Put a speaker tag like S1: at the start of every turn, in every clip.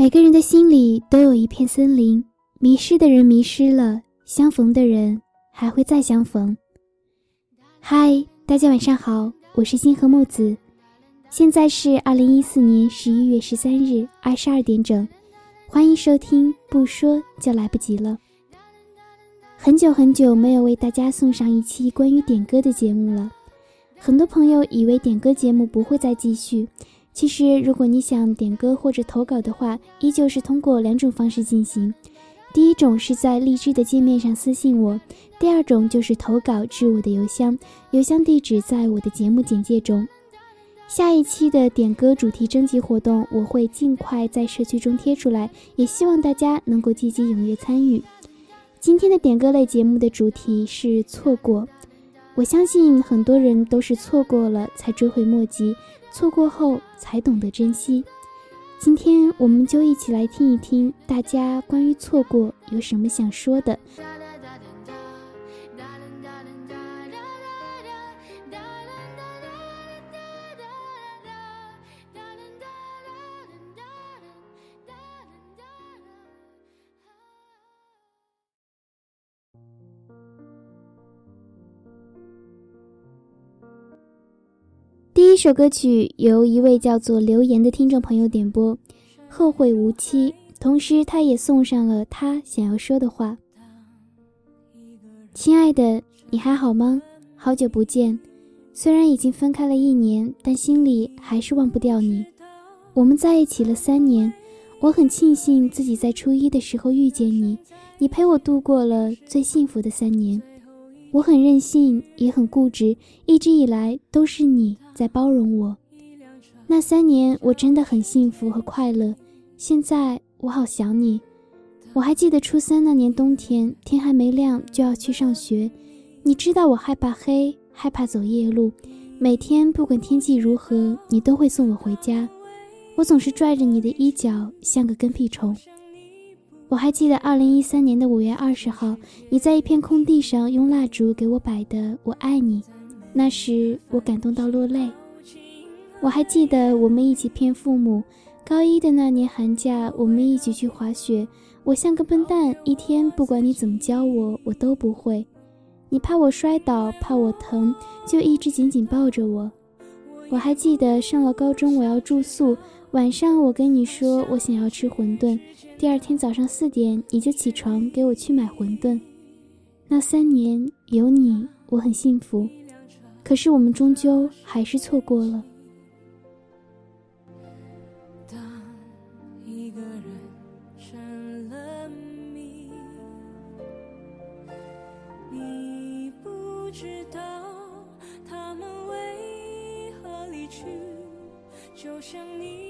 S1: 每个人的心里都有一片森林，迷失的人迷失了，相逢的人还会再相逢。嗨，大家晚上好，我是星河木子，现在是二零一四年十一月十三日二十二点整，欢迎收听，不说就来不及了。很久很久没有为大家送上一期关于点歌的节目了，很多朋友以为点歌节目不会再继续。其实，如果你想点歌或者投稿的话，依旧是通过两种方式进行。第一种是在荔枝的界面上私信我，第二种就是投稿至我的邮箱，邮箱地址在我的节目简介中。下一期的点歌主题征集活动，我会尽快在社区中贴出来，也希望大家能够积极踊跃参与。今天的点歌类节目的主题是错过，我相信很多人都是错过了才追悔莫及。错过后才懂得珍惜。今天我们就一起来听一听大家关于错过有什么想说的。这首歌曲由一位叫做留言的听众朋友点播，《后会无期》，同时他也送上了他想要说的话。亲爱的，你还好吗？好久不见，虽然已经分开了一年，但心里还是忘不掉你。我们在一起了三年，我很庆幸自己在初一的时候遇见你，你陪我度过了最幸福的三年。我很任性，也很固执，一直以来都是你在包容我。那三年我真的很幸福和快乐。现在我好想你。我还记得初三那年冬天，天还没亮就要去上学。你知道我害怕黑，害怕走夜路。每天不管天气如何，你都会送我回家。我总是拽着你的衣角，像个跟屁虫。我还记得二零一三年的五月二十号，你在一片空地上用蜡烛给我摆的“我爱你”，那时我感动到落泪。我还记得我们一起骗父母，高一的那年寒假，我们一起去滑雪。我像个笨蛋，一天不管你怎么教我，我都不会。你怕我摔倒，怕我疼，就一直紧紧抱着我。我还记得上了高中，我要住宿。晚上我跟你说我想要吃馄饨，第二天早上四点你就起床给我去买馄饨。那三年有你，我很幸福。可是我们终究还是错过了。
S2: 你不知道他们为何离去就像你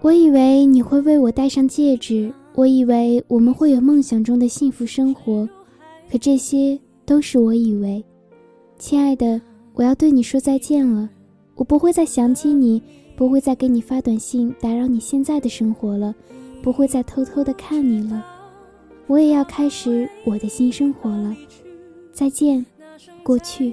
S1: 我以为你会为我戴上戒指，我以为我们会有梦想中的幸福生活，可这些都是我以为。亲爱的，我要对你说再见了，我不会再想起你，不会再给你发短信打扰你现在的生活了，不会再偷偷的看你了，我也要开始我的新生活了。再见，过去。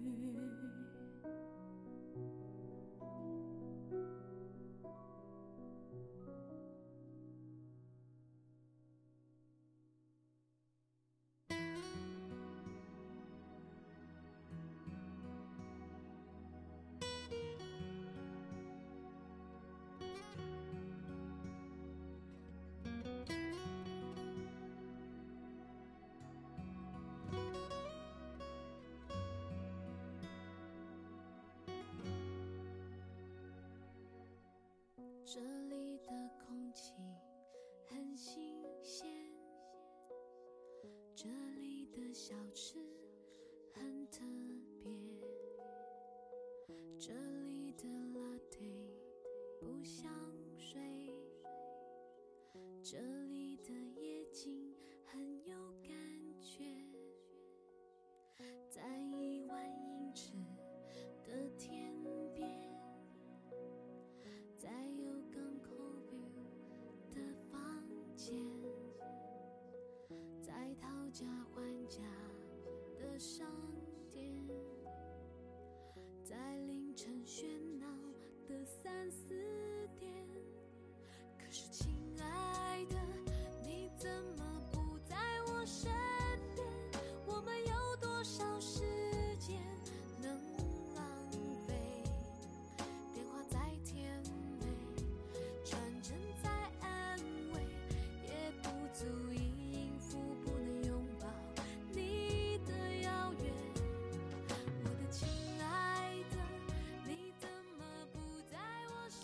S2: 这里的空气很新鲜，这里的小吃很特别，这里的拉菲不像水，这里的夜景商店，在凌晨喧闹的三四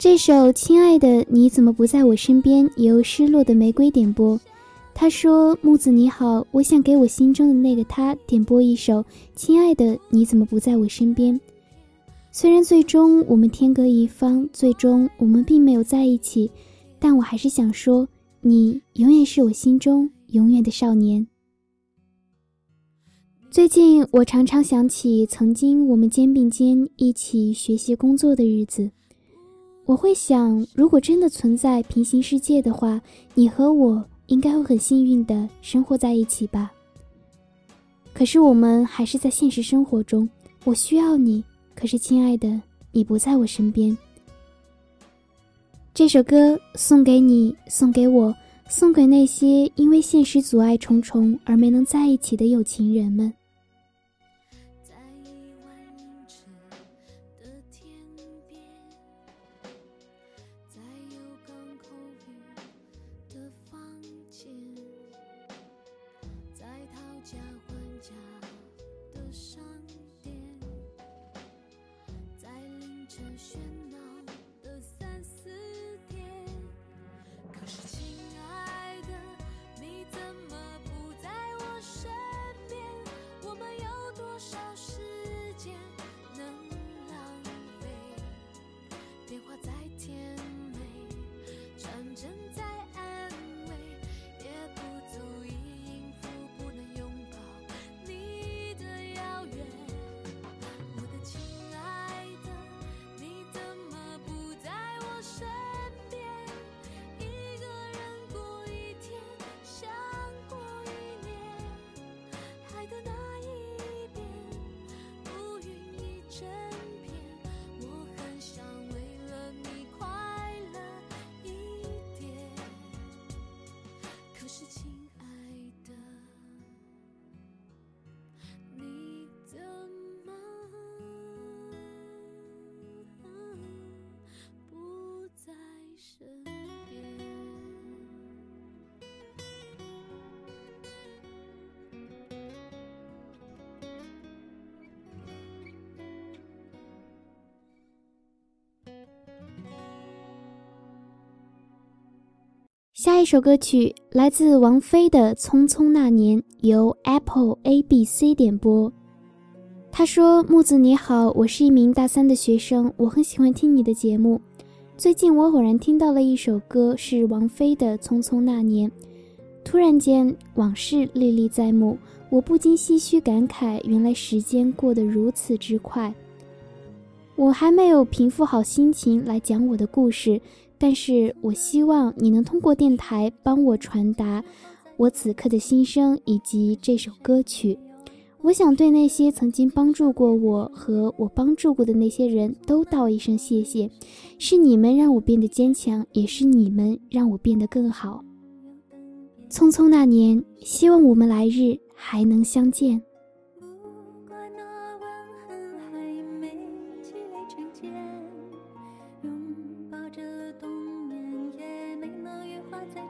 S1: 这首《亲爱的你怎么不在我身边》由失落的玫瑰点播。他说：“木子你好，我想给我心中的那个他点播一首《亲爱的你怎么不在我身边》。虽然最终我们天隔一方，最终我们并没有在一起，但我还是想说，你永远是我心中永远的少年。”最近我常常想起曾经我们肩并肩一起学习工作的日子。我会想，如果真的存在平行世界的话，你和我应该会很幸运的生活在一起吧。可是我们还是在现实生活中，我需要你，可是亲爱的，你不在我身边。这首歌送给你，送给我，送给那些因为现实阻碍重重而没能在一起的有情人们。
S2: 凌晨
S1: 下一首歌曲来自王菲的《匆匆那年》，由 Apple A B C 点播。他说：“木子你好，我是一名大三的学生，我很喜欢听你的节目。最近我偶然听到了一首歌，是王菲的《匆匆那年》，突然间往事历历在目，我不禁唏嘘感慨，原来时间过得如此之快。我还没有平复好心情来讲我的故事。”但是我希望你能通过电台帮我传达我此刻的心声以及这首歌曲。我想对那些曾经帮助过我和我帮助过的那些人都道一声谢谢，是你们让我变得坚强，也是你们让我变得更好。匆匆那年，希望我们来日还能相见。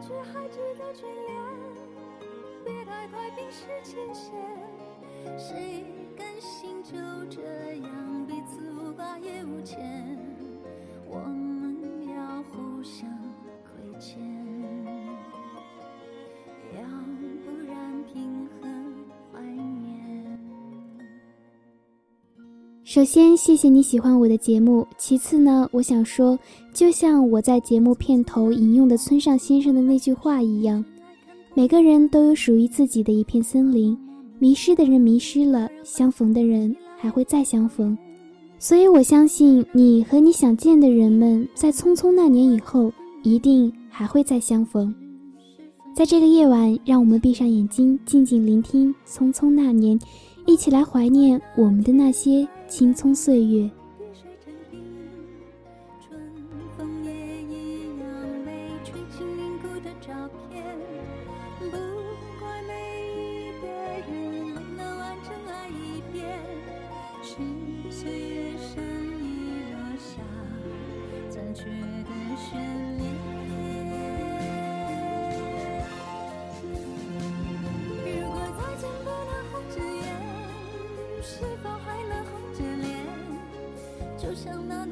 S3: 却还值得眷恋，别太快冰释前嫌。谁甘心就这样
S1: 首先，谢谢你喜欢我的节目。其次呢，我想说，就像我在节目片头引用的村上先生的那句话一样，每个人都有属于自己的一片森林。迷失的人迷失了，相逢的人还会再相逢。所以我相信你和你想见的人们，在匆匆那年以后，一定还会再相逢。在这个夜晚，让我们闭上眼睛，静静聆听《匆匆那年》，一起来怀念我们的那些青葱岁月。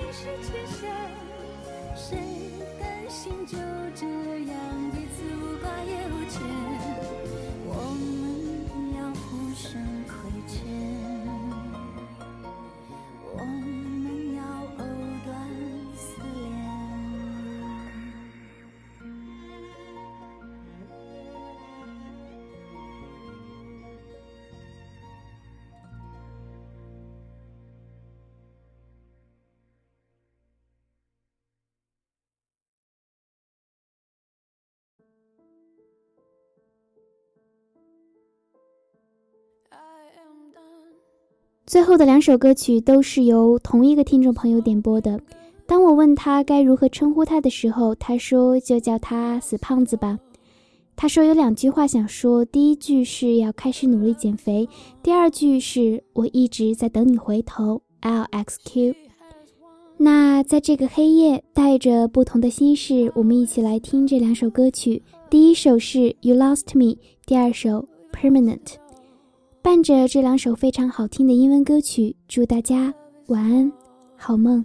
S3: 太快冰释前嫌。谁甘心就这样彼此无挂也无牵？
S1: 最后的两首歌曲都是由同一个听众朋友点播的。当我问他该如何称呼他的时候，他说就叫他死胖子吧。他说有两句话想说，第一句是要开始努力减肥，第二句是我一直在等你回头。LXQ。那在这个黑夜，带着不同的心事，我们一起来听这两首歌曲。第一首是《You Lost Me》，第二首《Permanent》。伴着这两首非常好听的英文歌曲祝大家晚安好梦。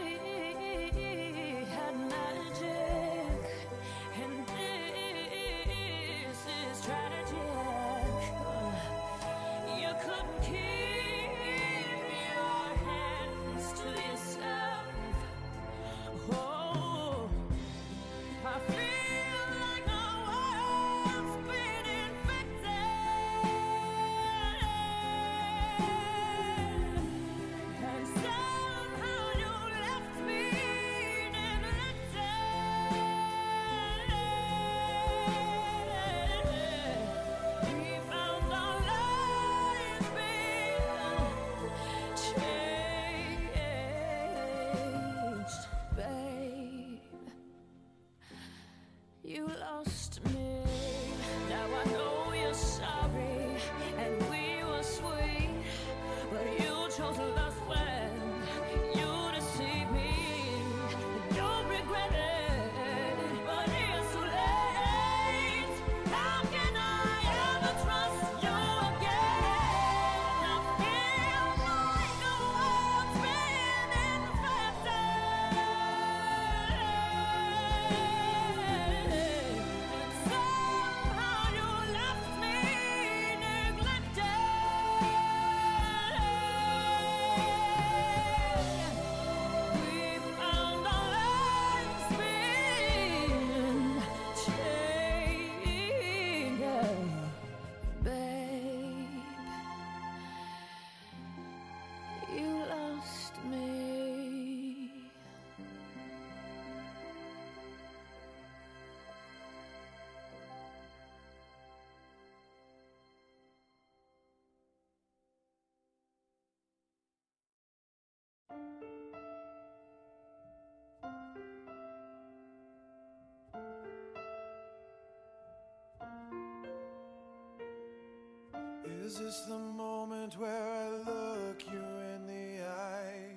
S2: Is
S4: this the moment where I look you in the eye?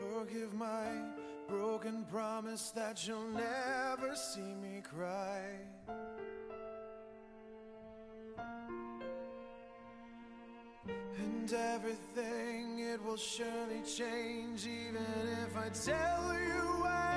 S4: Forgive my broken promise that you'll never see me cry. And everything, it will surely change, even if I tell you I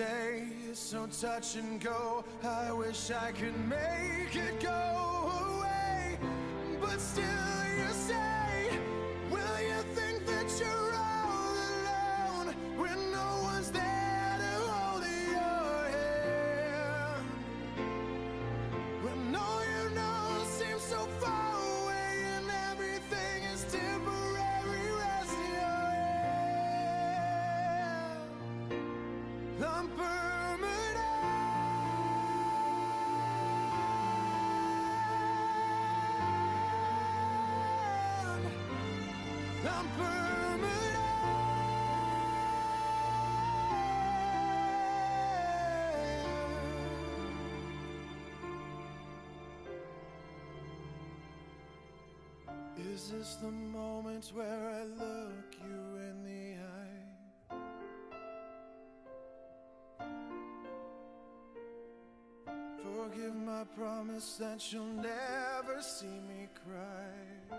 S4: say it's so touch and go, I wish I could make it go away. But still, Is this the moment where I look you in the eye? Forgive my promise that you'll never see me cry.